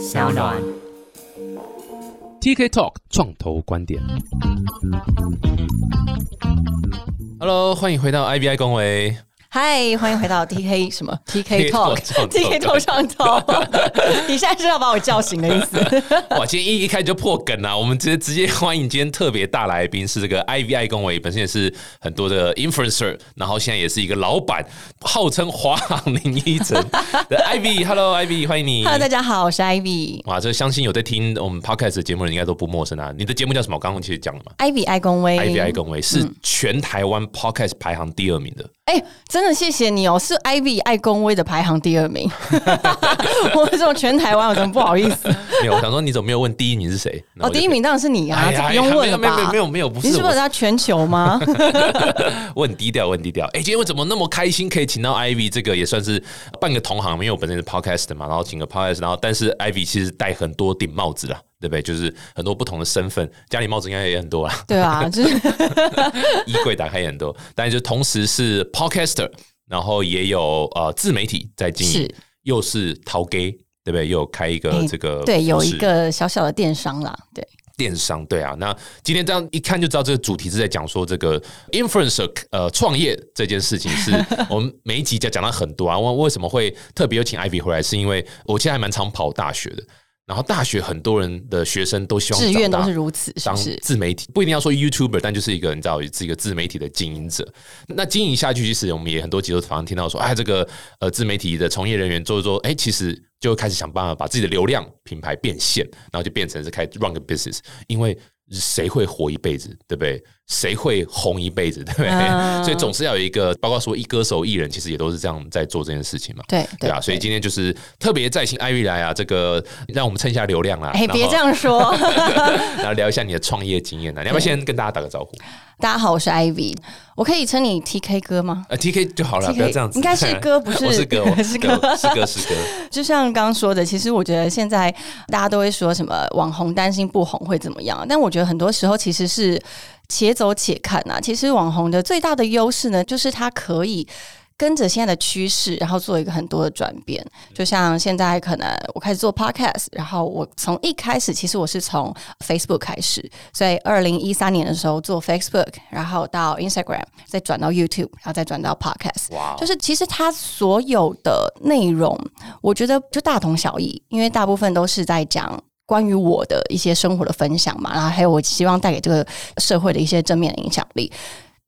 小暖。TK Talk 创投观点。Hello，欢迎回到 IBI 公维。嗨，欢迎回到 TK 什么 TK Talk Talk，TK Talk 上头。你现在是要把我叫醒的意思？哇，今天一一开始就破梗了，我们直接直接欢迎今天特别大来宾是这个 IVI 公维，本身也是很多的 influencer，然后现在也是一个老板，号称华航林依晨的 Ivy，Hello Ivy，欢迎你。Hello，大家好，我是 Ivy。哇，这相信有在听我们 podcast 的节目的人应该都不陌生啊。你的节目叫什么？我刚刚其实讲了嘛 Ivy 爱公威，IVI 公维是全台湾 podcast 排行第二名的。哎、真的谢谢你哦，是 Ivy 爱公威的排行第二名。我这种全台湾，我真的不好意思。没有，我想说你怎么没有问第一名是谁？哦，第一名当然是你啊，哎呀这不用问了吧？没有没有没有不是你是不我是在全球吗？我很低调，我很低调。哎、今天我怎么那么开心，可以请到 Ivy？这个也算是半个同行，因为我本身是 podcast 嘛，然后请个 podcast，然后但是 Ivy 其实戴很多顶帽子啦，对不对？就是很多不同的身份，家里帽子应该也很多啊，对啊，就是衣柜打开也很多，但是就同时是 podcaster，然后也有呃自媒体在经营是，又是淘 gay，对不对？又有开一个哎这个对，有一个小小的电商啦，对。电商对啊，那今天这样一看就知道这个主题是在讲说这个 influencer 呃创业这件事情，是 我们每一集讲讲到很多啊。为为什么会特别有请 Ivy 回来？是因为我现在还蛮常跑大学的，然后大学很多人的学生都希望志愿是如此，是当？自媒体不一定要说 YouTuber，但就是一个你知道是一个自媒体的经营者。那经营下去，其实我们也很多集都常常听到说，哎，这个呃自媒体的从业人员做一做，哎，其实就开始想办法把自己的流量品牌变现，然后就变成是开始 run 个 business，因为。谁会活一辈子，对不对？谁会红一辈子，对不对？嗯 所以总是要有一个，包括说一歌手、艺人，其实也都是这样在做这件事情嘛。对对啊，所以 今天就是特别在请艾瑞来啊，这个让我们蹭一下流量啦。哎，别这样说。然后聊一下你的创业经验呢、你要不要先跟大家打个招呼？大家好，我是 Ivy，我可以称你 TK 哥吗？呃，T K 就好了，TK 不要这样子。应该是哥不是 我是哥，我是哥 哥，是哥，是哥。就像刚刚说的，其实我觉得现在大家都会说什么网红担心不红会怎么样，但我觉得很多时候其实是且走且看啊。其实网红的最大的优势呢，就是它可以。跟着现在的趋势，然后做一个很多的转变。就像现在可能我开始做 podcast，然后我从一开始其实我是从 Facebook 开始，所以二零一三年的时候做 Facebook，然后到 Instagram，再转到 YouTube，然后再转到 podcast。哇，就是其实它所有的内容，我觉得就大同小异，因为大部分都是在讲。关于我的一些生活的分享嘛，然后还有我希望带给这个社会的一些正面的影响力，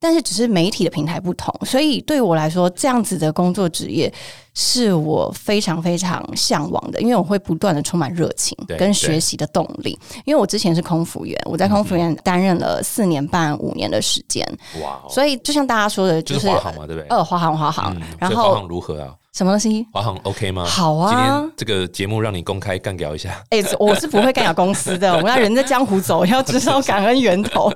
但是只是媒体的平台不同，所以对我来说，这样子的工作职业是我非常非常向往的，因为我会不断的充满热情跟学习的动力。因为我之前是空服员，我在空服员担任了四年半五年的时间，哇哦，所以就像大家说的，就就是华航嘛，对不对？呃，华航，华航，嗯，然后如何啊？什么东西？华航 OK 吗？好啊今天这个节目让你公开干掉一下。哎、我是不会干掉公司的。我们要人在江湖走，要知道感恩源头。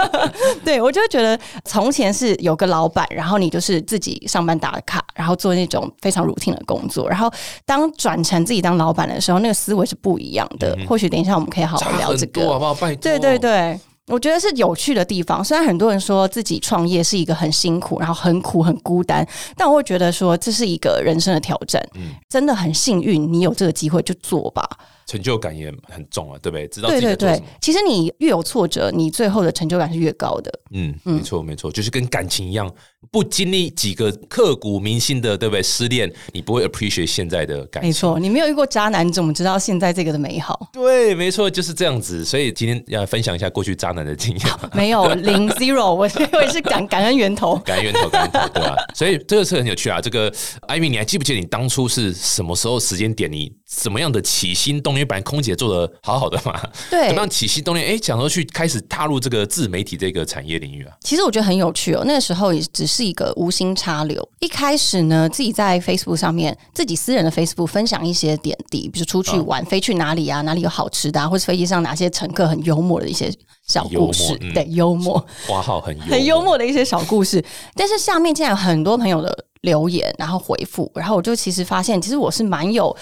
对我就觉得，从前是有个老板，然后你就是自己上班打卡，然后做那种非常 routine 的工作。然后当转成自己当老板的时候，那个思维是不一样的。或许等一下我们可以好好聊这个。不好？拜托。对对对。我觉得是有趣的地方，虽然很多人说自己创业是一个很辛苦，然后很苦、很孤单，但我会觉得说这是一个人生的挑战。嗯真的很幸运，你有这个机会就做吧。成就感也很重啊，对不对？知道自对对对己在做什么。，其实你越有挫折，你最后的成就感是越高的。嗯，没错没错，就是跟感情一样，不经历几个刻骨铭心的，对不对？失恋，你不会 appreciate 现在的感情。没错，你没有遇过渣男，你怎么知道现在这个的美好？对，没错，就是这样子。所以今天要分享一下过去渣男的经验。没有零 zero，我 我也是感感恩源头。感恩源头，感恩源头，对吧、所以这个是很有趣啊。这个艾米，你还记不记得你当初是什么时候时间点？你怎么样的起心动念？本来空姐做的好好的嘛，对怎么样起心动念？哎，想说去开始踏入这个自媒体这个产业领域啊。其实我觉得很有趣哦。那个时候也只是一个无心插柳。一开始呢，自己在 Facebook 上面，自己私人的 Facebook 分享一些点滴，比如出去玩、飞去哪里啊，哪里有好吃的、啊，或是飞机上哪些乘客很幽默的一些小故事对，幽默。花号很幽很幽默的一些小故事。但是下面竟然有很多朋友的留言，然后回复，然后我就其实发现，其实我是蛮有。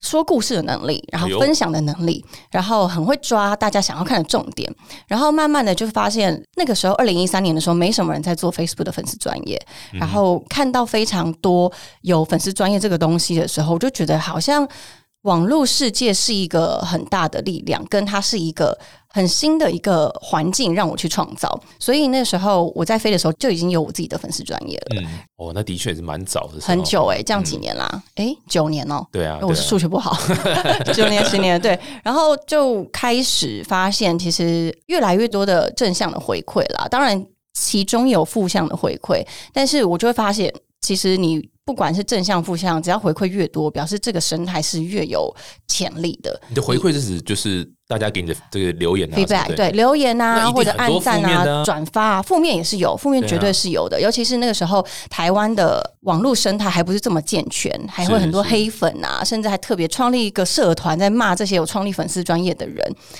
说故事的能力，然后分享的能力，然后很会抓大家想要看的重点，然后慢慢的就发现，那个时候二零一三年的时候，没什么人在做 Facebook 的粉丝专业，然后看到非常多有粉丝专业这个东西的时候，我就觉得好像网络世界是一个很大的力量，跟它是一个很新的一个环境，让我去创造。所以那时候我在飞的时候就已经有我自己的粉丝专业了，嗯，哦，那的确是蛮早的，很久哎、这样几年啦，哎、九年哦、对啊，我对啊。数学不好，九年十年对，然后就开始发现，其实越来越多的正向的回馈啦。当然，其中有负向的回馈，但是我就会发现，其实你不管是正向负向，只要回馈越多，表示这个生态是越有潜力的。你的回馈是指就是大家给你的这个留言对留言啊，或者按赞啊、转发啊，负面也是有，负面绝对是有的。尤其是那个时候，台湾的网络生态还不是这么健全，还会很多黑粉啊，甚至还特别创立一个社团在骂这些有创立粉丝专业的人，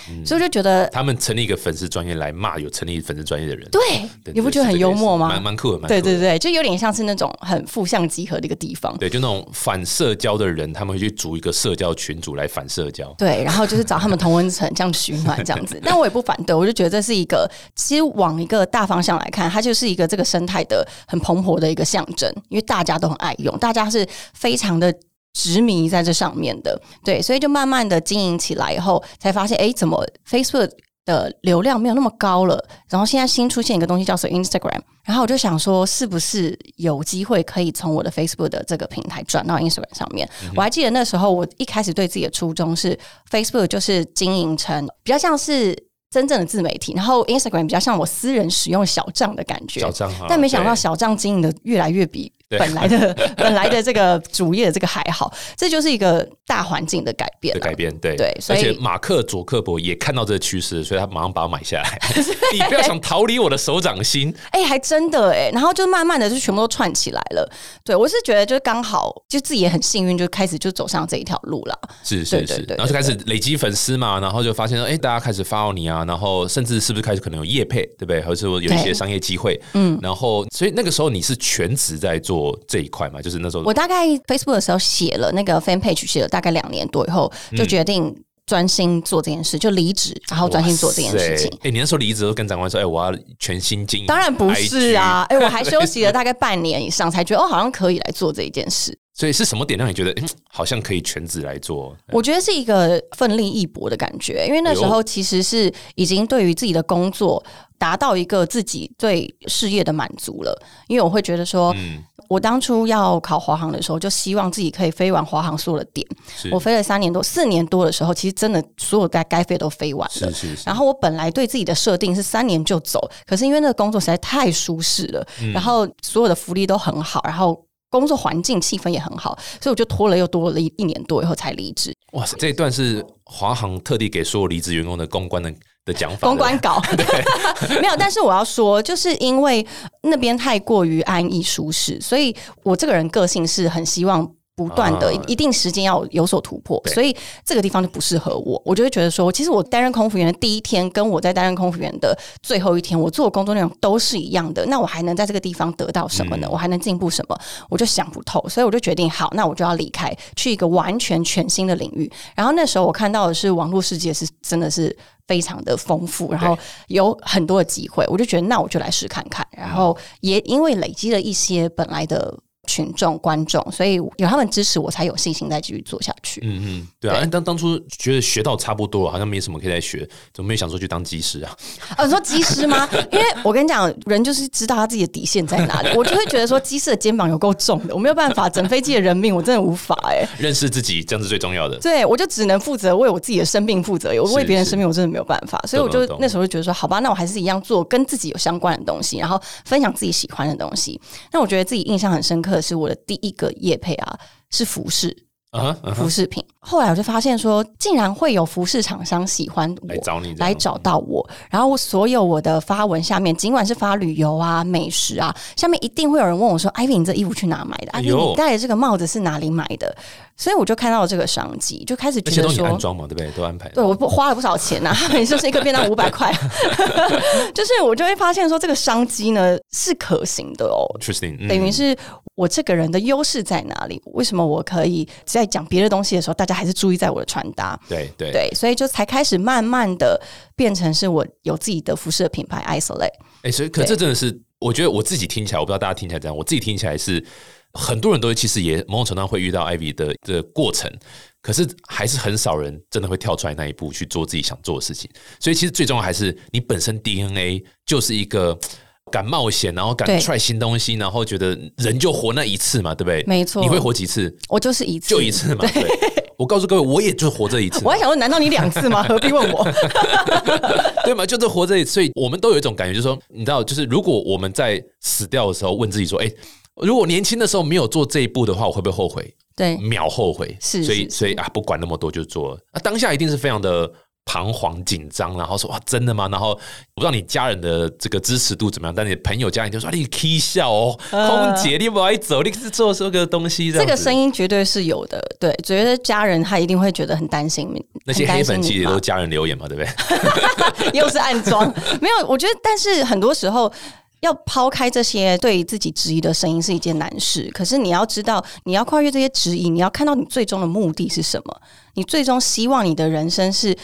嗯所以我就觉得，他们成立一个粉丝专业来骂有成立粉丝专业的人，对，对你不觉得很幽默吗？蛮蛮酷的，蛮对对对，就有点像是那种很负向集合的一个地方。对，就那种反社交的人，他们会去组一个社交群组来反社交。对，然后就是找他们同温层这样取暖这样子，但我也不反对，我就觉得这是一个，其实往一个大方向来看，它就是一个这个生态的很蓬勃的一个象征，因为大家都很爱用，大家是非常的。执迷在这上面的，对，所以就慢慢的经营起来以后，才发现，哎，怎么 Facebook 的流量没有那么高了？然后现在新出现一个东西叫做 Instagram，然后我就想说，是不是有机会可以从我的 Facebook 的这个平台转到 Instagram 上面？我还记得那时候，我一开始对自己的初衷是 Facebook 就是经营成比较像是真正的自媒体，然后 Instagram 比较像我私人使用小账的感觉小。账号，但没想到小账经营的越来越比对本来的 本来的这个主业的这个还好，这就是一个大环境的改变啊。的改变，对对所以而且马克·佐克伯也看到这个趋势，所以他马上把它买下来。你不要想逃离我的手掌心，哎、还真的哎、然后就慢慢的就全部都串起来了。对我是觉得就是刚好就自己也很幸运，就开始就走上这一条路了。是是是，然后就开始累积粉丝嘛，然后就发现说，哎，大家开始 follow 你啊，然后甚至是不是开始可能有业配，对不对？或者说有一些商业机会，嗯，然后所以那个时候你是全职在做这一块嘛，就是那时候我大概 Facebook 的时候写了那个 fan page，写了大概两年多以后，嗯就决定专心做这件事，就离职，然后专心做这件事情。哎，你那时候离职都跟长官说，哎，我要全心经营，当然不是啊，哎、我还休息了大概半年以上，才觉得哦，好像可以来做这一件事。所以是什么点让你觉得，嗯，好像可以全职来做？我觉得是一个奋力一搏的感觉，因为那时候其实是已经对于自己的工作达到一个自己对事业的满足了。因为我会觉得说，嗯我当初要考华航的时候，就希望自己可以飞完华航所有的点。我飞了三年多、四年多的时候，其实真的所有该该飞都飞完了。是是是，然后我本来对自己的设定是三年就走，可是因为那个工作实在太舒适了，嗯然后所有的福利都很好，然后工作环境气氛也很好，所以我就拖了又多了一一年多以后才离职。哇塞，这一段是华航特地给所有离职员工的公关的的讲法，公关稿 没有，但是我要说，就是因为那边太过于安逸舒适，所以我这个人个性是很希望。不断的啊一定时间要有所突破，对所以这个地方就不适合我。我就会觉得说，其实我担任空服员的第一天，跟我在担任空服员的最后一天，我做的工作内容都是一样的。那我还能在这个地方得到什么呢？嗯我还能进步什么？我就想不透，所以我就决定，好，那我就要离开，去一个完全全新的领域。然后那时候我看到的是网络世界是真的是非常的丰富，然后有很多的机会，我就觉得那我就来试看看。然后也因为累积了一些本来的群众观众，所以有他们支持我，才有信心再继续做下去。嗯嗯，对啊，当当初觉得学到差不多了，好像没什么可以再学，怎么没有想说去当技师啊？啊，你说机师吗？因为我跟你讲，人就是知道他自己的底线在哪里。我就会觉得说，机师的肩膀有够重的，我没有办法，整飞机的人命我真的无法哎、认识自己，这样是最重要的。对，我就只能负责为我自己的生命负责，我为别人生命我真的没有办法，所以我就那时候就觉得说，好吧，那我还是一样做跟自己有相关的东西，然后分享自己喜欢的东西。那我觉得自己印象很深刻的是我的第一个业配啊，是服饰。啊服饰品，后来我就发现说，竟然会有服饰厂商喜欢我，来找你来找到我，然后我所有我的发文下面，尽管是发旅游啊、美食啊，下面一定会有人问我说：“艾薇，你这衣服去哪买的？艾薇，哎你戴的这个帽子是哪里买的？”所以我就看到了这个商机，就开始觉得说，安装嘛，对不对？都安排。对，我不花了不少钱呐、啊，每次就是一个便当五百块，就是我就会发现说这个商机呢是可行的哦。，interesting，嗯等于是我这个人的优势在哪里？为什么我可以在讲别的东西的时候，大家还是注意在我的穿搭？对对对，所以就才开始慢慢的变成是我有自己的服饰的品牌 Isolate。哎，所以可这真的是，我觉得我自己听起来，我不知道大家听起来怎样，我自己听起来是很多人都其实也某种程度上会遇到 Ivy 的的过程，可是还是很少人真的会跳出来那一步去做自己想做的事情。所以其实最重要还是你本身 DNA 就是一个敢冒险，然后敢对 try 新东西，然后觉得人就活那一次嘛，对不对？没错你会活几次？我就是一次，就一次嘛。对，我告诉各位，我也就活这一次 我还。想问，难道你两次吗？何必问我？对嘛？就是活这一次，所以我们都有一种感觉，就是说，你知道，就是如果我们在死掉的时候问自己说，哎、如果年轻的时候没有做这一步的话，我会不会后悔？对，秒后悔。所以，是是所以啊，不管那么多就做了。啊，当下一定是非常的彷徨紧张，然后说哇，真的吗？然后我不知道你家人的这个支持度怎么样，但你的朋友家人就说、啊、你 K 笑哦，空姐你不爱走，你是做这个东西，这个声音，音绝对是有的。对，觉得家人他一定会觉得很担心你，那些黑粉其实都是家人留言嘛，对不对？又是暗装，没有。我觉得，但是很多时候。要抛开这些对自己质疑的声音是一件难事，可是你要知道，你要跨越这些质疑，你要看到你最终的目的是什么。你最终希望你的人生是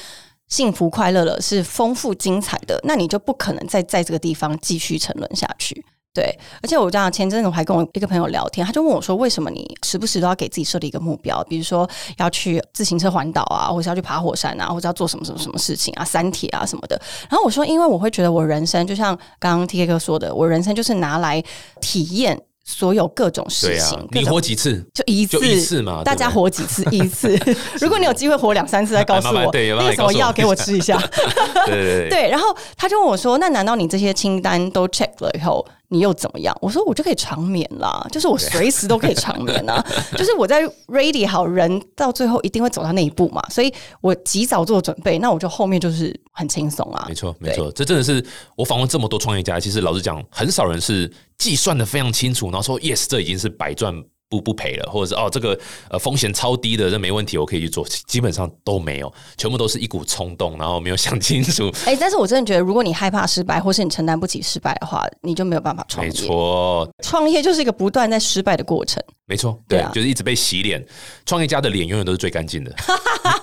幸福快乐了，是丰富精彩的，那你就不可能再在这个地方继续沉沦下去。对，而且我这样前阵子我还跟我一个朋友聊天，他就问我说：“为什么你时不时都要给自己设立一个目标？比如说要去自行车环岛啊，或者要去爬火山啊，或者要做什么什么什么事情啊，三铁啊什么的。”然后我说：“因为我会觉得我人生就像刚刚 T K 哥说的，我人生就是拿来体验所有各种事情，，你活几次？就一次，就一次嘛大家活几次？一次。如果你有机会活两三次，再告诉我那个什么药给我吃一下。对对对。对，然后他就问我说：“那难道你这些清单都 check 了以后，你又怎么样？”我说：“我就可以长眠啦，就是我随时都可以长眠啊，就是我在 ready 好人，到最后一定会走到那一步嘛，所以我及早做准备，那我就后面就是很轻松啊没。错，没错，这真的是我访问这么多创业家，其实老实讲，很少人是计算的非常清楚，然后说 yes，这已经是百赚不不赔了，或者是哦这个呃风险超低的，这没问题，我可以去做，基本上都没有，全部都是一股冲动，然后没有想清楚。哎、但是我真的觉得，如果你害怕失败，或是你承担不起失败的话，你就没有办法创业没业。错，创业就是一个不断在失败的过程，没错，对，就是一直被洗脸，创业家的脸永远都是最干净的，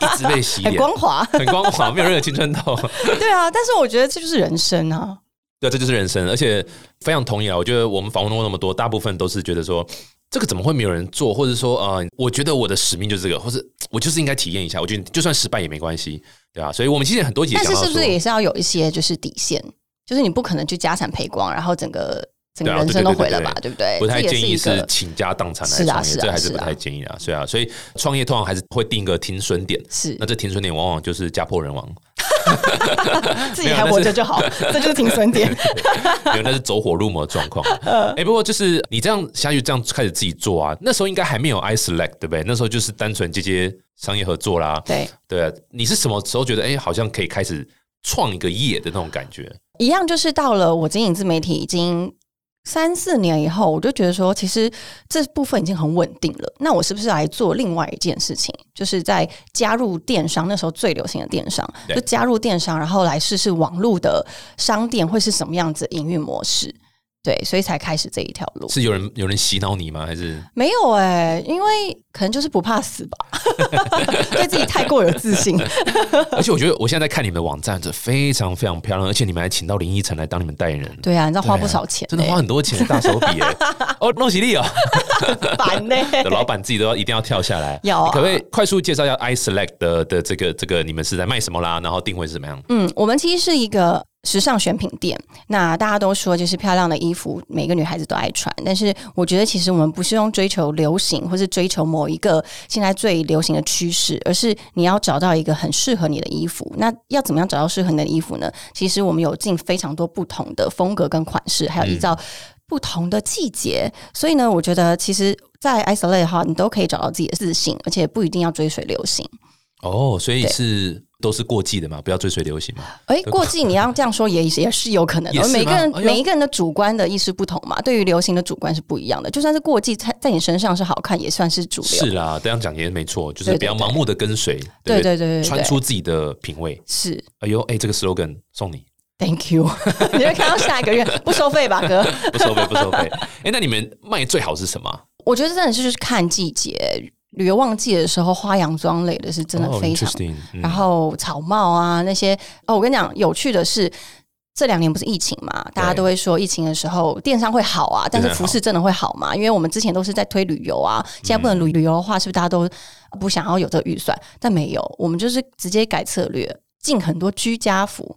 一直被洗 很脸，光滑。很光滑，没有任何青春痘。对啊，但是我觉得这就是人生啊。对，这就是人生，而且非常同意啊！我觉得我们访问过那么多，大部分都是觉得说，这个怎么会没有人做，或者说，呃，我觉得我的使命就是这个，或者我就是应该体验一下。我觉得就算失败也没关系，对吧、所以我们其实很多但是是不是也是要有一些就是底线，就是你不可能去家产赔光，然后整个整个人生都毁了吧？对不对？不太建议是倾家荡产来创业，这还是不太建议啊，是啊。所以创业通常还是会定一个停损点，是那这停损点往往就是家破人亡 自己还活着就好，这就是停损点。因为那是走火入魔的状况。呃哎、不过就是你这样下去，这样开始自己做啊，那时候应该还没有 i select 对不对？那时候就是单纯接接商业合作啦，对，对啊，你是什么时候觉得哎、好像可以开始创一个业的那种感觉？一样就是到了我经营自媒体已经三四年以后，我就觉得说，其实这部分已经很稳定了。那我是不是来做另外一件事情，就是在加入电商？那时候最流行的电商，就加入电商，然后来试试网络的商店会是什么样子营运模式。对，所以才开始这一条路。是有人有人洗脑你吗？还是没有哎、因为可能就是不怕死吧，对自己太过有自信。而且我觉得我现在在看你们的网站，这非常非常漂亮，而且你们还请到林依晨来当你们代言人，对啊，你知道花不少钱、欸，真的花很多钱，大手笔哎、哦，弄喜力哦，烦呢、的老板自己都要一定要跳下来。有啊可不可以快速介绍一下 i select 的的这个这个你们是在卖什么啦？然后定位是怎么样？嗯，我们其实是一个时尚选品店。那大家都说，就是漂亮的衣服，每个女孩子都爱穿。但是我觉得，其实我们不是用追求流行，或是追求某一个现在最流行的趋势，而是你要找到一个很适合你的衣服。那要怎么样找到适合你的衣服呢？其实我们有进非常多不同的风格跟款式，还有依照不同的季节。所以呢，我觉得其实，在 isolate 的话，你都可以找到自己的自信，而且不一定要追随流行。哦，所以是都是过季的嘛，不要追随流行嘛。哎，过季你要这样说也也是有可能的。每个人、哎每一个人的主观的意识不同嘛，对于流行的主观是不一样的。就算是过季，在在你身上是好看，也算是主流。是啦，这样讲也没错，就是不要盲目的跟随，对不对对对对穿出自己的品味。是哎呦，哎，这个 slogan 送你，，Thank you。你会看到下一个月不收费吧，哥？不收费，不收费。哎，那你们卖最好是什么？我觉得真的是就是看季节，旅游旺季的时候，花洋装类的是真的哦非常。然后草帽啊那些哦，我跟你讲，有趣的是。这两年不是疫情嘛，大家都会说疫情的时候电商会好啊，但是服饰真的会好吗？因为我们之前都是在推旅游啊，现在不能旅旅游的话，是不是大家都不想要有这个预算？但没有，我们就是直接改策略，进很多居家服。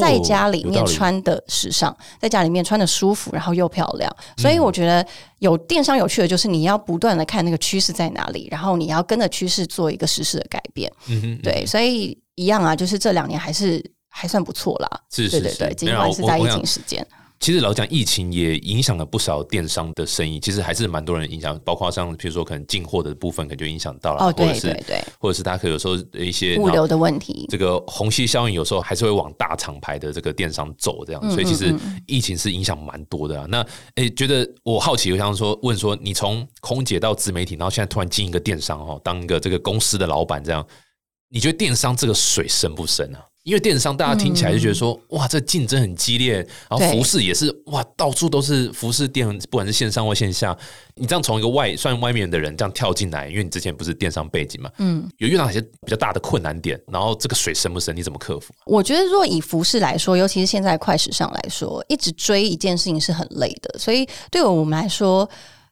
在家里面穿的时尚，在家里面穿的舒服，然后又漂亮，所以我觉得有电商有趣的就是你要不断的看那个趋势在哪里，然后你要跟着趋势做一个实时的改变。嗯哼，对，所以一样啊，就是这两年还是还算不错啦。是是是，尽管是在疫情时间。其实老讲疫情也影响了不少电商的生意，其实还是蛮多人影响，包括像比如说可能进货的部分，可能就影响到了，或者是对，或者是大家可有时候一些物流的问题，这个虹吸效应有时候还是会往大厂牌的这个电商走，这样，所以其实疫情是影响蛮多的啊。那诶，觉得我好奇，我想说问说，你从空姐到自媒体，然后现在突然进一个电商哦，当一个这个公司的老板，这样，你觉得电商这个水深不深啊？因为电商大家听起来就觉得说，哇，这竞争很激烈，然后服饰也是，哇，到处都是服饰店，不管是线上或线下，你这样从一个外算外面的人这样跳进来，因为你之前不是电商背景嘛，嗯，有遇到哪些比较大的困难点？然后这个水深不深？你怎么克服？我觉得，若以服饰来说，尤其是现在快时尚来说，一直追一件事情是很累的，所以对我们来说，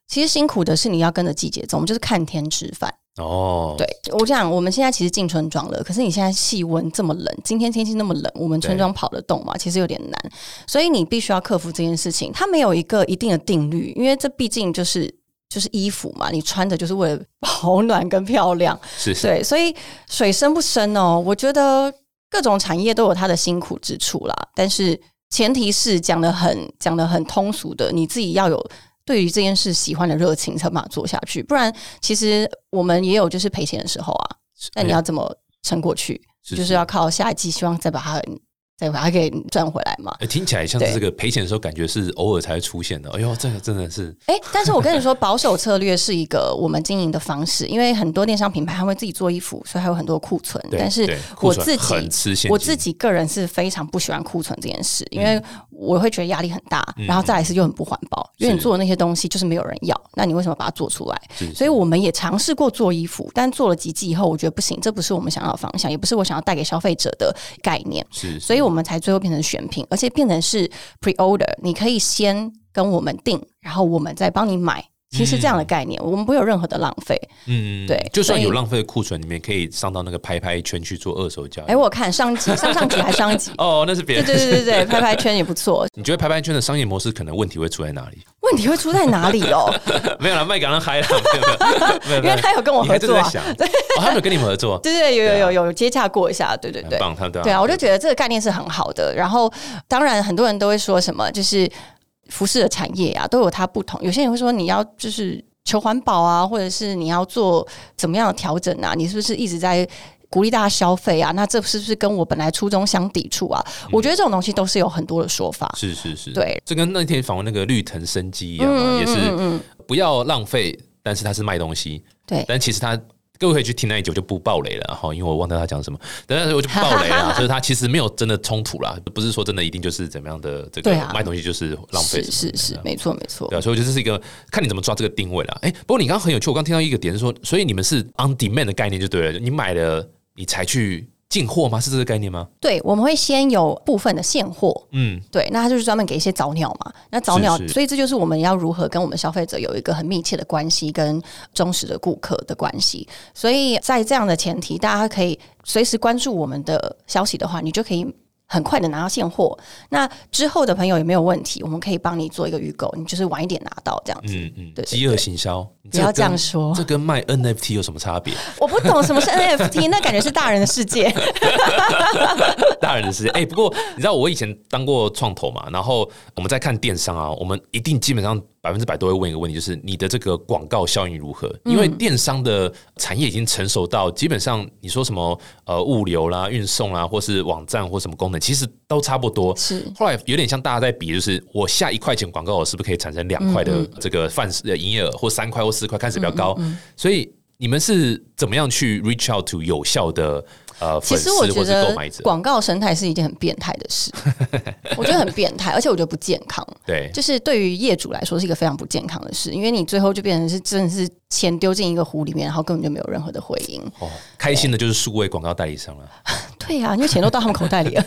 其实辛苦的是你要跟着季节走，我们就是看天吃饭。哦，对我讲，我们现在其实进村庄了，可是你现在气温这么冷，今天天气那么冷，我们村庄跑得动吗？其实有点难，所以你必须要克服这件事情。它没有一个一定的定律，因为这毕竟就是就是衣服嘛，你穿的就是为了 保暖跟漂亮，是对，所以水深不深哦。我觉得各种产业都有它的辛苦之处啦，但是前提是讲的很讲的很通俗的，你自己要有。对于这件事喜欢的热情，才把它做下去。不然，其实我们也有就是赔钱的时候啊。那你要怎么撑过去？就是要靠下一季，希望再把它。再把它给赚回来嘛？听起来像是这个赔钱的时候，感觉是偶尔才会出现的。哎呦，这个真的是 哎！但是我跟你说，保守策略是一个我们经营的方式，因为很多电商品牌他会自己做衣服，所以还有很多库存。但是我自己，我自己个人是非常不喜欢库存这件事，因为我会觉得压力很大，然后再来是又很不环保，因为你做的那些东西就是没有人要，那你为什么把它做出来？所以我们也尝试过做衣服，但做了几季以后，我觉得不行，这不是我们想要的方向，也不是我想要带给消费者的概念。是，所以。我们才最后变成选品，而且变成是 pre order，你可以先跟我们定，然后我们再帮你买。其实这样的概念，我们不会有任何的浪费。嗯，对，就算有浪费的库存，里面可以上到那个拍拍圈去做二手交易。哎，我看上级、上上集还上集哦，那是别人。对对对对对，拍拍圈也不错。你觉得拍拍圈的商业模式可能问题会出在哪里？问题会出在哪里哦？没有了，麦港人嗨了，因为他有跟我合作。对，他有跟你们合作。对对，有有有有接洽过一下。对对对，棒，他对啊，我就觉得这个概念是很好的。然后，当然很多人都会说什么，就是服饰的产业啊，都有它不同。有些人会说，你要就是。求环保啊，或者是你要做怎么样的调整啊？你是不是一直在鼓励大家消费啊？那这是不是跟我本来初衷相抵触啊？我觉得这种东西都是有很多的说法。是是是，对，这跟那天访问那个绿藤生机一样嘛，也是不要浪费，但是它是卖东西，对，但其实它。各位可以去听那一集，我就不爆雷了哈，因为我忘掉他讲什么，但是我就不爆雷了，所以他其实没有真的冲突啦，不是说真的一定就是怎么样的这个卖东西就是浪费，是是是，没错没错，对，所以我觉得这是一个看你怎么抓这个定位啦。哎，不过你刚刚很有趣，我刚听到一个点是说，所以你们是 on demand 的概念就对了，你买了你才去。进货吗？是这个概念吗？对，我们会先有部分的现货，嗯，对，那它就是专门给一些早鸟嘛。那早鸟，所以这就是我们要如何跟我们消费者有一个很密切的关系，跟忠实的顾客的关系。所以在这样的前提，大家可以随时关注我们的消息的话，你就可以。很快的拿到现货，那之后的朋友也没有问题，我们可以帮你做一个预购，你就是晚一点拿到这样子。嗯嗯，对，饥饿行销，不要这样说，这跟卖 NFT 有什么差别？我不懂什么是 NFT，那感觉是大人的世界。大人的世界，哎，不过你知道我以前当过创投嘛，然后我们在看电商啊，我们一定基本上。百分之百都会问一个问题，就是你的这个广告效应如何？因为电商的产业已经成熟到基本上，你说什么呃物流啦、运送啦，或是网站或什么功能，其实都差不多。是后来有点像大家在比，就是我下一块钱广告，我是不是可以产生两块的这个饭的营业额，或三块或四块，看始比较高。所以你们是怎么样去 reach out to 有效的？呃，其实我觉得广告生态是一件很变态的事，我觉得很变态，而且我觉得不健康。对，就是对于业主来说是一个非常不健康的事，因为你最后就变成是真的是钱丢进一个湖里面，然后根本就没有任何的回应。哦，开心的就是数位广告代理商了。对，呀啊，因为钱都到他们口袋里了。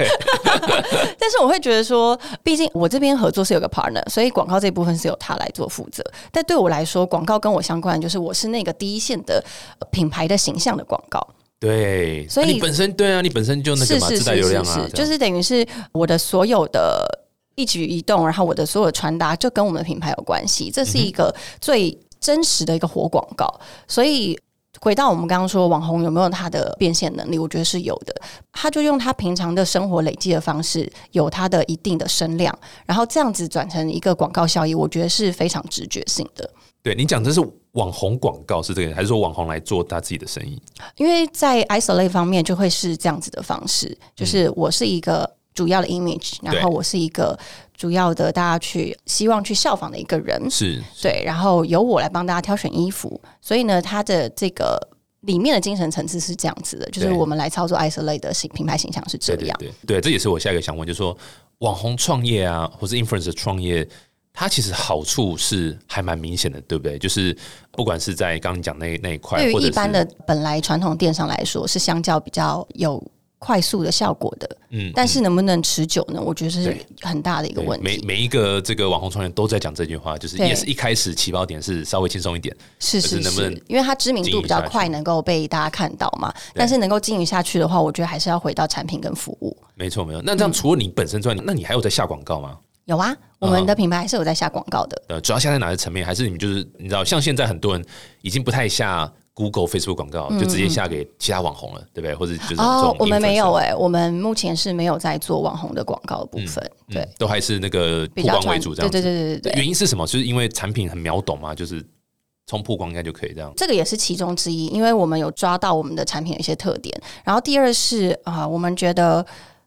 但是我会觉得说，毕竟我这边合作是有个 partner，所以广告这部分是由他来做负责。但对我来说，广告跟我相关，就是我是那个第一线的品牌的形象的广告。对，所以你本身对啊，你本身就那个嘛，自带是是是流量啊，就是等于是我的所有的一举一动，然后我的所有的传达，就跟我们的品牌有关系。这是一个最真实的一个活广告，所以。回到我们刚刚说，网红有没有他的变现能力？我觉得是有的。他就用他平常的生活累积的方式，有他的一定的声量，然后这样子转成一个广告效益，我觉得是非常直觉性的。对你讲这是网红广告是这个，还是说网红来做他自己的生意？因为在 isolate 方面就会是这样子的方式，就是我是一个主要的 image，然后我是一个主要的大家去希望去效仿的一个人，是对，然后由我来帮大家挑选衣服，所以呢，它的这个里面的精神层次是这样子的，就是我们来操作 isolate 的形品牌形象是这样。对对对。对，这也是我下一个想问，就是说网红创业啊，或是 influencer 创业，它其实好处是还蛮明显的，对不对？就是不管是在刚刚讲那那一块，对于一般的本来传统电商来说，是相较比较有快速的效果的，嗯但是能不能持久呢？我觉得是很大的一个问题。每每一个这个网红创业都在讲这句话，就是对也是一开始起跑点是稍微轻松一点，是是可是能不能，因为它知名度比较快，能够被大家看到嘛。但是能够经营下去的话，我觉得还是要回到产品跟服务。没错没错。那这样除了你本身之外，那你还有在下广告吗？有啊，我们的品牌还是有在下广告的。呃，主要下在哪个层面？还是你们就是你知道，像现在很多人已经不太下 Google、Facebook 广告，就直接下给其他网红了，对不对？或者就是哦我们没有哎、我们目前是没有在做网红的广告的部分。对嗯，都还是那个曝光为主这样子。对对对对对对。原因是什么？就是因为产品很秒懂嘛，就是冲曝光应该就可以这样。这个也是其中之一，因为我们有抓到我们的产品的一些特点。然后第二是啊、我们觉得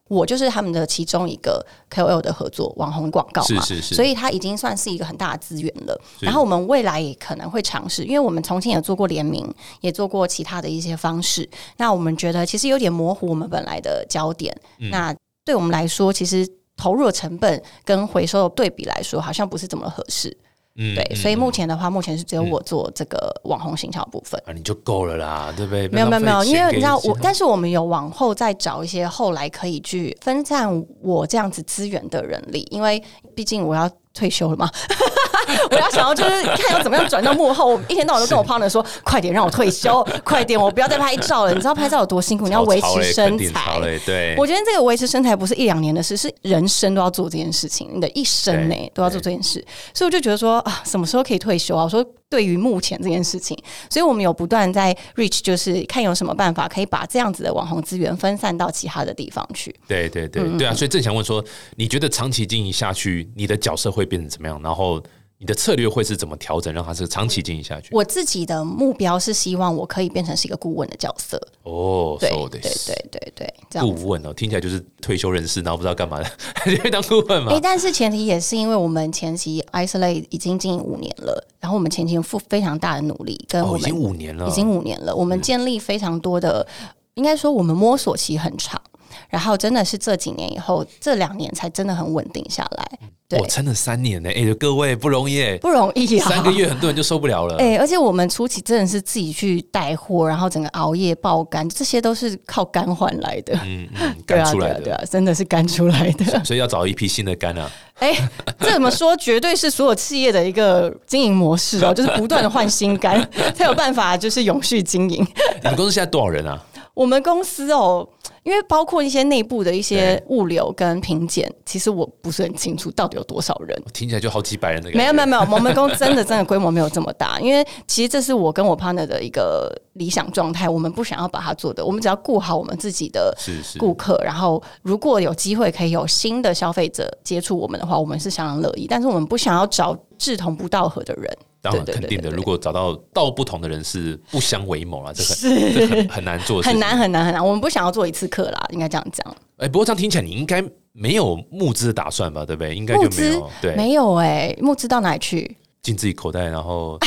我就是他们的其中一个 KOL 的合作网红广告嘛，是是是所以它已经算是一个很大的资源了。然后我们未来也可能会尝试，因为我们从前也做过联名，也做过其他的一些方式。那我们觉得其实有点模糊我们本来的焦点。嗯那对我们来说，其实投入的成本跟回收的对比来说，好像不是怎么合适。嗯对，嗯所以目嗯前的话，目前是只有我做这个网红行销部分。啊，你就够了啦，对不对？没有没有没有，因为你知道我，但是是我们有往后再找一些后来可以去分散我这样子资源的人力，因为毕竟我要退休了吗，我要想要就是看要怎么样转到幕后。我一天到晚都跟我 partner 说，快点让我退休，快点，我不要再拍照了。你知道拍照有多辛苦，你要维持身材。对，我觉得这个维持身材不是一两年的事，是人生都要做这件事情，你的一生呢对都要做这件事。所以我就觉得说啊，什么时候可以退休啊？我说对于目前这件事情，所以我们有不断在 reach，就是看有什么办法可以把这样子的网红资源分散到其他的地方去。对对对嗯对啊！所以正想问说，你觉得长期经营下去，你的角色会变成怎么样？然后你的策略会是怎么调整，让它是长期经营下去？我自己的目标是希望我可以变成是一个顾问的角色。哦，对そうです对对对对，这样顾问哦，听起来就是退休人士，然后不知道干嘛的，就会当顾问嘛哎、。但是前提也是因为我们前期 isolate 已经经营五年了，然后我们前期付非常大的努力，跟哦，我们、已经五年了，已经五年了，我们建立非常多的，应该说我们摸索期很长， 然后真的是这几年以后，这两年才真的很稳定下来，对我，撑了三年呢，哎，各位不容易耶，不容易啊，三个月很多人就受不了了。哎、而且我们初期真的是自己去带货，然后整个熬夜爆肝，这些都是靠肝换来的。嗯嗯，对啊，干出来对啊，对，啊，真的是肝出来的。所以要找一批新的肝啊。哎、这怎么说？绝对是所有企业的一个经营模式哦，就是不断的换新肝，才有办法就是永续经营。你们公司现在多少人啊？我们公司哦，因为包括一些内部的一些物流跟品检，其实我不是很清楚到底有多少人。听起来就好几百人的感觉。没有没有没有，我们公司真的真的规模没有这么大，因为其实这是我跟我 partner 的一个理想状态，我们不想要把它做的，我们只要顾好我们自己的是是顾客，然后如果有机会可以有新的消费者接触我们的话，我们是相当乐意，但是我们不想要找志同不道合的人。当然肯定的，如果找到道不同的人是不相为谋啊，这很是这很很难做很难很难很难，我们不想要做一次课啦，应该这样讲。哎、不过这样听起来你应该没有募资的打算吧？对不对？应该就没有，对，没有哎、募资到哪里去？进自己口袋，然后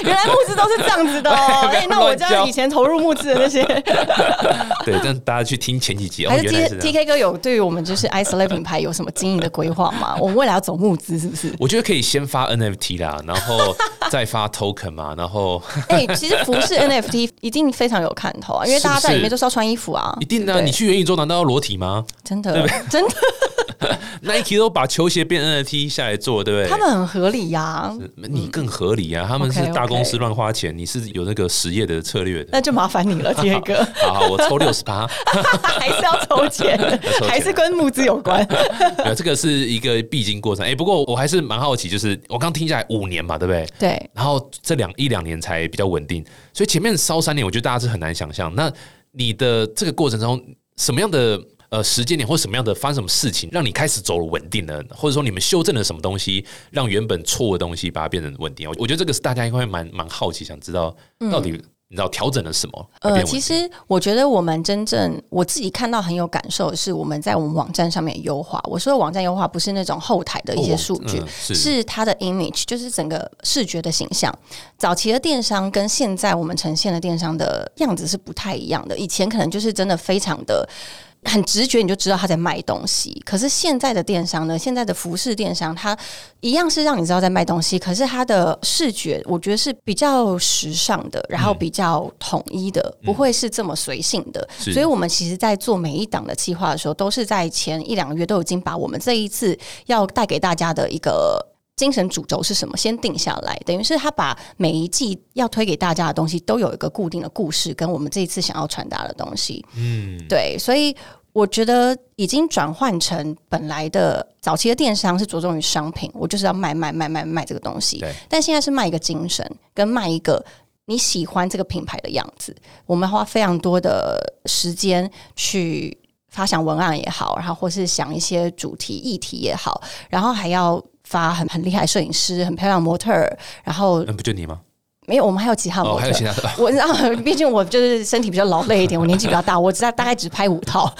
原来募资都是这样子的哦。哎，那我这样以前投入募资的那些，对，但大家去听前几集。还是 T T K 哥有对于我们就是 i s l a t 品牌有什么经营的规划吗？我们未来要走募资是不是？我觉得可以先发 N F T 啦，然后再发 token 嘛，然后哎，其实服饰 N F T 一定非常有看头啊，因为大家在里面就是要穿衣服啊，一定的。你去元宇宙难道要裸体吗？真的，真的。Nike 都把球鞋变 NFT 下来做，对不对？他们很合理呀，你更合理啊！他们是大公司乱花钱，你是有那个实业的策略的，那就麻烦你了，杰哥。好，我抽 六十八，还是要抽钱，还是跟募资有关。这个是一个必经过程。哎，不过我还是蛮好奇，就是我刚听下来五年嘛，对不对？对。然后这两一两年才比较稳定，所以前面烧三年，我觉得大家是很难想象。那你的这个过程中，什么样的？呃，时间点或什么样的发生什么事情，让你开始走了稳定了，或者说你们修正了什么东西，让原本错误的东西把它变成稳定？我我觉得这个是大家应该蛮蛮好奇，想知道到底你知道调整了什么？呃，其实我觉得我们真正我自己看到很有感受的是我们在我们网站上面优化。我说的网站优化不是那种后台的一些数据，是它的 image，就是整个视觉的形象。早期的电商跟现在我们呈现的电商的样子是不太一样的。以前可能就是真的非常的。很直觉你就知道他在卖东西，可是现在的电商呢？现在的服饰电商，它一样是让你知道在卖东西，可是它的视觉我觉得是比较时尚的，然后比较统一的，不会是这么随性的。所以，我们其实，在做每一档的计划的时候，都是在前一两个月都已经把我们这一次要带给大家的一个。精神主轴是什么？先定下来，等于是他把每一季要推给大家的东西都有一个固定的故事，跟我们这一次想要传达的东西。嗯，对，所以我觉得已经转换成本来的早期的电商是着重于商品，我就是要卖卖卖卖卖这个东西。但现在是卖一个精神，跟卖一个你喜欢这个品牌的样子。我们花非常多的时间去发想文案也好，然后或是想一些主题议题也好，然后还要。发很很厉害摄影师，很漂亮模特儿，然后那不就你吗？没有，我们还有其他模特，还有其他的。我知道，毕竟我就是身体比较劳累一点，我年纪比较大，我只大概只拍五套。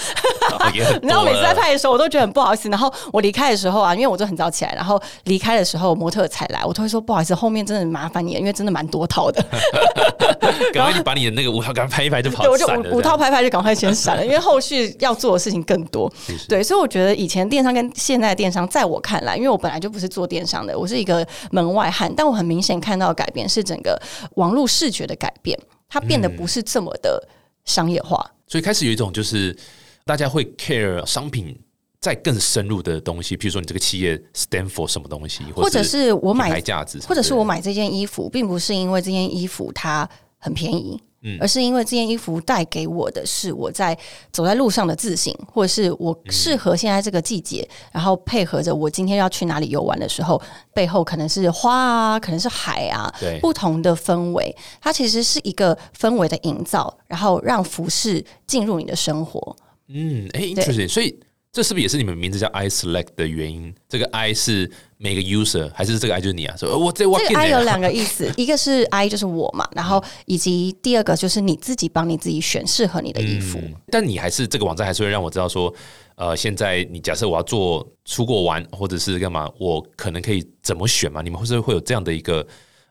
然后每次在拍的时候，我都觉得很不好意思。然后我离开的时候啊，因为我就很早起来，然后离开的时候模特才来，我都会说不好意思，后面真的麻烦你，了，因为真的蛮多套的。赶快你把你的那个五套赶快拍一拍就跑，我就五五套拍拍就赶快先闪了，因为后续要做的事情更多。对，所以我觉得以前电商跟现在的电商，在我看来，因为我本来就不是做电商的，我是一个门外汉，但我很明显看到改变是整个。网络视觉的改变，它变得不是这么的商业化，所以开始有一种就是大家会 care 商品在更深入的东西，比如说你这个企业 stand for 什么东西，或者是我买价值，或者是我买这件衣服，并不是因为这件衣服它很便宜。嗯而是因为这件衣服带给我的是我在走在路上的自信，或者是我适合现在这个季节，然后配合着我今天要去哪里游玩的时候，背后可能是花啊，可能是海啊，不同的氛围，它其实是一个氛围的营造，然后让服饰进入你的生活。嗯，哎，interesting，所以。这是不是也是你们名字叫 I Select 的原因？这个 I 是每个 user 还是这个 I 就是你啊？说我这我这个 I 有两个意思，一个是 I 就是我嘛，然后以及第二个就是你自己帮你自己选适合你的衣服。但你还是这个网站还是会让我知道说，呃，现在你假设我要做出国玩或者是干嘛，我可能可以怎么选嘛？你们会不会会有这样的一个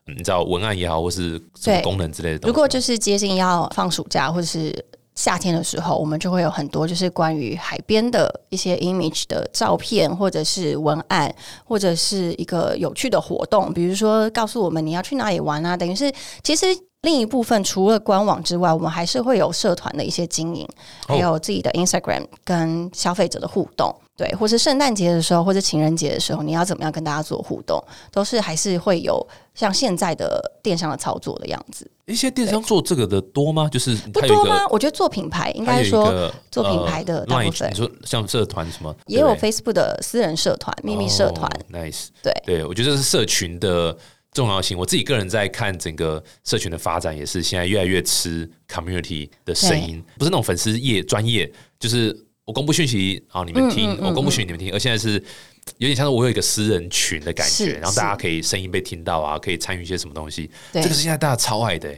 你知道文案也好，或是什么功能之类的？如果就是接近要放暑假或者是。夏天的时候，我们就会有很多就是关于海边的一些 image 的照片，或者是文案，或者是一个有趣的活动，比如说告诉我们你要去哪里玩啊。等于是，其实另一部分除了官网之外，我们还是会有社团的一些经营，还有自己的 Instagram 跟消费者的互动。对，或是圣诞节的时候，或者情人节的时候，你要怎么样跟大家做互动，都是还是会有像现在的电商的操作的样子。一些电商做这个的多吗？就是不多吗？我觉得做品牌应该说做品牌的大部分，你说像社团什么，也有 Facebook 的私人社团、秘密社团。Nice，对对，我觉得这是社群的重要性。我自己个人在看整个社群的发展，也是现在越来越吃 community 的声音，不是那种粉丝业专业，就是。我公布讯息啊，你们听；我公布讯息，你们听。而现在是有点像是我有一个私人群的感觉，然后大家可以声音被听到啊，可以参与一些什么东西。这个是现在大家超爱的，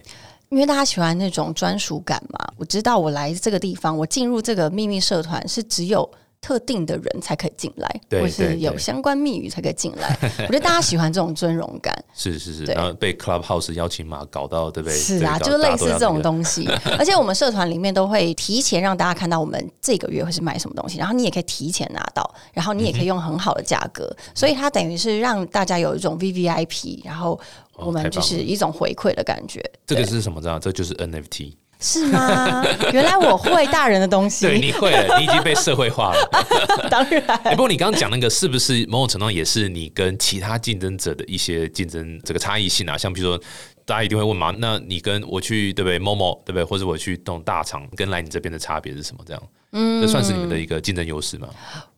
因为大家喜欢那种专属感嘛。我知道我来这个地方，我进入这个秘密社团是只有特定的人才可以进来，对或是有相关密语才可以进来。我觉得大家喜欢这种尊荣感。是是是，然后被 Clubhouse 邀请码搞到，对不对？是啊，就是类似这种。东西，而且我们社团里面都会提前让大家看到我们这个月会是卖什么东西，然后你也可以提前拿到，然后你也可以用很好的价格，所以它等于是让大家有一种 V V I P，然后我们就是一种回馈的感觉。这个是什么？这样，这就是 NFT。是吗？原来我会大人的东西，对，你会了，你已经被社会化了。当然。哎、不过你刚刚讲那个是不是某种程度上也是你跟其他竞争者的一些竞争这个差异性啊？像比如说，大家一定会问嘛，那你跟我去对不对？Momo 对不对？或者我去这种大厂跟来你这边的差别是什么？这样，嗯，这算是你们的一个竞争优势吗？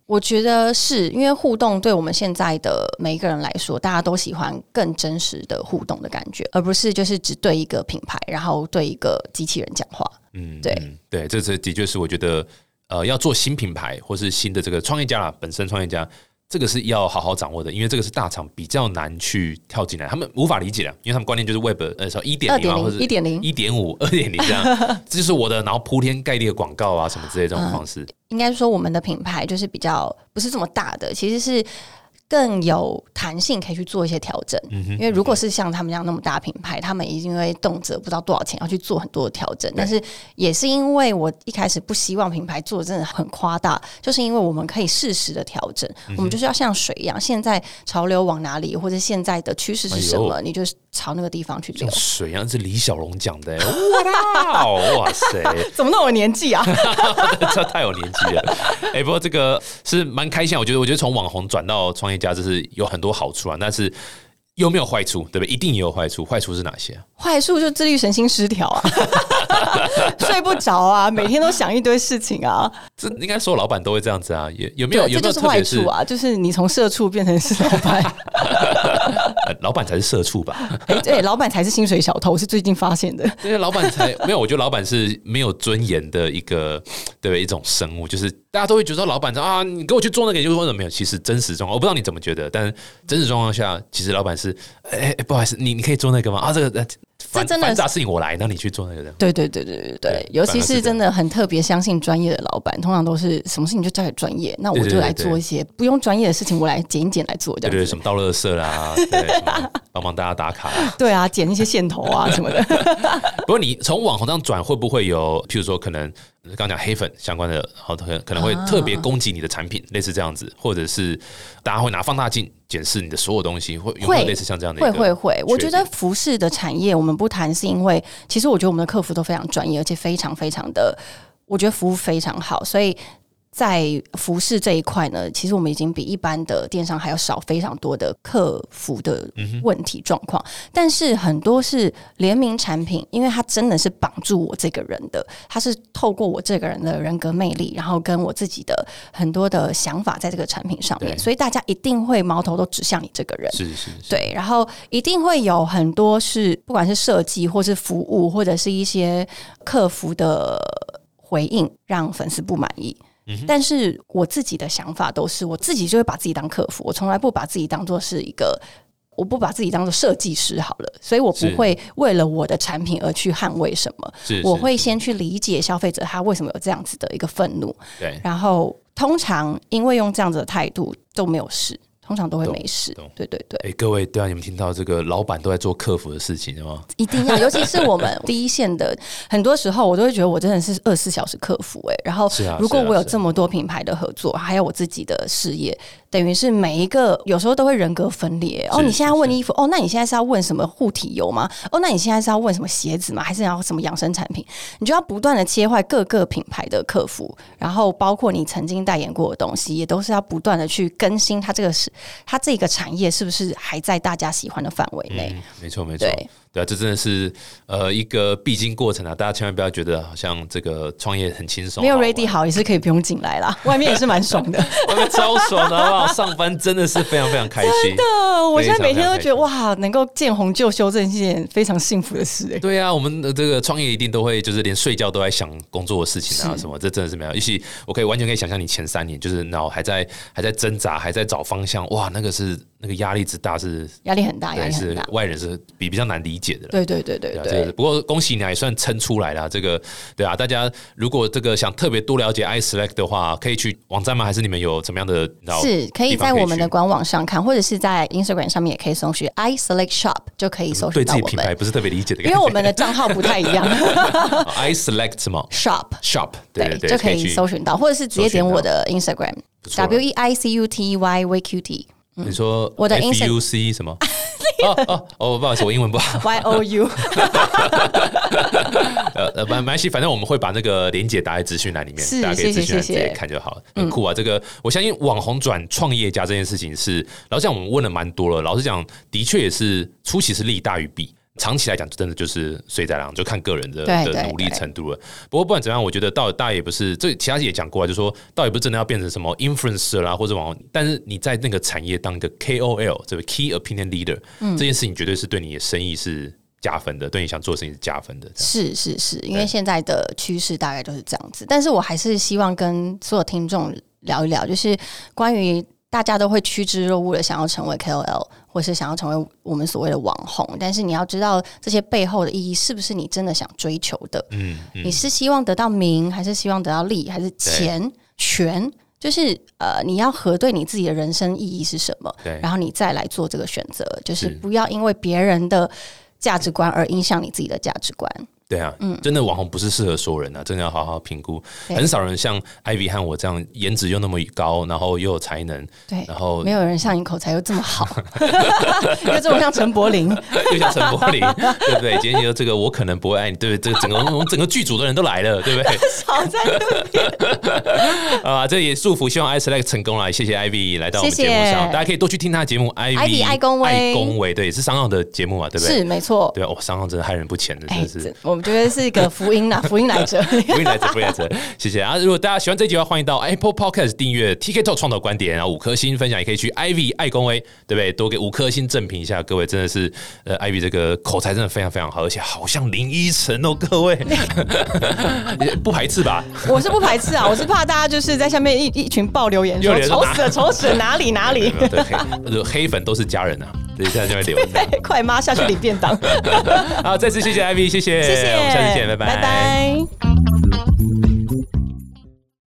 我觉得是因为互动对我们现在的每一个人来说，大家都喜欢更真实的互动的感觉，而不是就是只对一个品牌，然后对一个机器人讲话。嗯，对嗯对，这这的确是我觉得，呃，要做新品牌或是新的这个创业家啦，本身创业家。这个是要好好掌握的，因为这个是大厂比较难去跳进来，他们无法理解的，因为他们观念就是 Web 呃，说一点零啊，2.0或者一点零一点五、二点零这样，这就是我的，然后铺天盖地的广告啊什么之类这种方式。应该说我们的品牌就是比较不是这么大的，其实是更有弹性，可以去做一些调整。嗯因为如果是像他们这样那么大品牌，他们一定会动辄不知道多少钱要去做很多的调整。但是也是因为我一开始不希望品牌做的真的很夸大，就是因为我们可以适时的调整，我们就是要像水一样，现在潮流往哪里，或者现在的趋势是什么，哎你就朝那个地方去做。水一样，是李小龙讲的、欸，哇哇塞，怎么那么有年纪啊？这太有年纪了。哎、不过这个是蛮开心啊，我觉得，我觉得从网红转到创业家，这是有很多好处啊，但是有没有坏处？对不对？一定也有坏处。坏处是哪些？坏处就自律神经失调啊，睡不着啊，每天都想一堆事情啊，这应该所有老板都会这样子啊。有有没有，有没有这就是坏特别是处啊，就是你从社畜变成是老板，呃 老板才是社畜吧？哎，对，老板才是薪水小偷，我是最近发现的。因为老板才没有，我觉得老板是没有尊严的一个对一种生物，就是大家都会觉得老板说啊，你给我去做那个，就是或者没有。其实真实状况，我不知道你怎么觉得，但真实状况下，其实老板是哎、哎不好意思，你你可以做那个吗？啊，这个呃繁真的繁杂事情我来，那你去做那个人。对对对对对对对，尤其是真的很特别相信专业的老板，通常都是什么事情就交给专业，那我就来做一些不用专业的事情，我来捡一捡来做这对对，什。么倒垃圾啦，对，什么 帮忙大家打卡啦。对啊，剪一些线头啊什么的。不过你从网红这样转，会不会有，譬如说可能刚刚讲黑粉相关的，然后可能可能会特别攻击你的产品，类似这样子，或者是大家会拿放大镜检视你的所有东西，会有没有类似像这样的一会？会会，我觉得服饰的产业我们不谈，是因为其实我觉得我们的客服都非常专业，而且非常非常的，我觉得服务非常好，所以。在服饰这一块呢，其实我们已经比一般的电商还要少非常多的客服的问题状况，但是很多是联名产品，因为它真的是绑住我这个人的，它是透过我这个人的人格魅力，然后跟我自己的很多的想法在这个产品上面，所以大家一定会矛头都指向你这个人。是是是，对，然后一定会有很多是不管是设计或是服务，或者是一些客服的回应，让粉丝不满意。但是我自己的想法都是，我自己就会把自己当客服，我从来不把自己当做是一个，我不把自己当做设计师好了，所以我不会为了我的产品而去捍卫什么，是是我会先去理解消费者他为什么有这样子的一个愤怒，对。然后通常因为用这样子的态度都没有事，通常都会没事。对对对。哎、各位，对啊，你们听到这个老板都在做客服的事情吗？一定要，尤其是我们第一线的，很多时候我都会觉得我真的是二十四小时客服哎、然后是啊如果我有这么多品牌的合作，还有我自己的事业，等于是每一个有时候都会人格分裂。哦，你现在问衣服，哦，那你现在是要问什么护体油吗？哦，那你现在是要问什么鞋子吗？还是要什么养生产品？你就要不断的切换各个品牌的客服，然后包括你曾经代言过的东西，也都是要不断的去更新它这个是它这个产业是不是还在大家喜欢的范围内？嗯，没错没错，对对啊，这真的是呃一个必经过程啊！大家千万不要觉得好像这个创业很轻松，没有 ready 好也是可以不用进来啦，外面也是蛮爽的。外面超爽的，好不好？上班真的是非常非常开心。的，我现在每天都觉得哇，能够见红就修正是一件非常幸福的事哎。对啊，我们的这个创业一定都会，就是连睡觉都在想工作的事情啊什么，这真的是没有。尤其我可以完全可以想象你前三年，就是脑还在还在挣扎，还在找方向，哇，那个是那那个压力之大是，压力很大，压对是。外人是比比较难理解的啦。对对对对对不过恭喜你还算撑出来了。这个对啊，大家如果这个想特别多了解 iSelect 的话，可以去网站吗？还是你们有怎么样的？是可以在我们的官网上看，或者是在 Instagram 上面也可以搜寻 i select shop 就可以搜对寻到我自己品牌。不是特别理解的感因觉，为我们的账号不太一样 iSelect 什么，shop shop 对对对，就可以搜寻到，或者是直接点我的 Instagram W E I C U T Y V Q T 你说我的 Insta- FUC 什么？哦哦哦，不好意思，我英文不好。Y O U。呃呃，没没关系，反正我们会把那个连接打在资讯栏里面，大家可以资讯栏直接谢谢谢谢看就好了。很酷啊！这个我相信网红转创业家这件事情是，老实讲我们问了蛮多了，老实讲的确也是出其是利大于弊。长期来讲，真的就是水在浪，就看个人的的努力程度了。不过不管怎么样，我觉得倒大家也不是，这其他也讲过啊，就说倒也不是真的要变成什么 influencer 啦或者网红，但是你在那个产业当一个 KOL，这个 Key Opinion Leader，、这件事情绝对是对你的生意是加分的，对你想做的事情是加分的。是是是，因为现在的趋势大概就是这样子。但是我还是希望跟所有听众聊一聊，就是关于大家都会趋之若鹜的想要成为 KOL，或是想要成为我们所谓的网红，但是你要知道这些背后的意义是不是你真的想追求的？嗯嗯。你是希望得到名，还是希望得到利，还是钱？权？就是呃，你要核对你自己的人生意义是什么，对。然后你再来做这个选择，就是是。不要因为别人的价值观而影响你自己的价值观。对啊，真的网红不是适合所有人啊，真的要好好评估。很少人像 Ivy 和我这样，颜值又那么高，然后又有才能，对，然后没有人像你口才又这么好，又这么像陈柏霖。又像陈柏霖，对不对？今天就这个我可能不会爱你，对不对？这个整个我们整个剧组的人都来了，对不对？少在那边。啊，这也祝福，希望 iSelect 成功了，谢谢 Ivy 来到我们节目上，谢谢大家可以多去听他的节目 Ivy 爱恭维爱恭维，对，也是商号的节目嘛，对不对？是没错。对啊，哦，商号真的害人不浅的，真哎的，是这。我们觉得是一个福音呐，福音来着。福音来着，福音来着，谢谢啊！如果大家喜欢这集的话，欢迎到 Apple Podcast 订阅 TK Talk 创造观点，然后五颗星分享，也可以去 Ivy 爱公威，对不对？多给五颗星正评一下，各位真的是呃，Ivy 这个口才真的非常非常好，而且好像林依晨哦，各位 不排斥吧？我是不排斥啊，我是怕大家就是在下面一一群爆留言说丑死了，丑死了，哪里哪里对黑粉都是家人啊，对，现在就会留。快妈下去领便当，好，再次谢谢 Ivy，谢谢，谢谢，我们下次见，拜拜拜拜。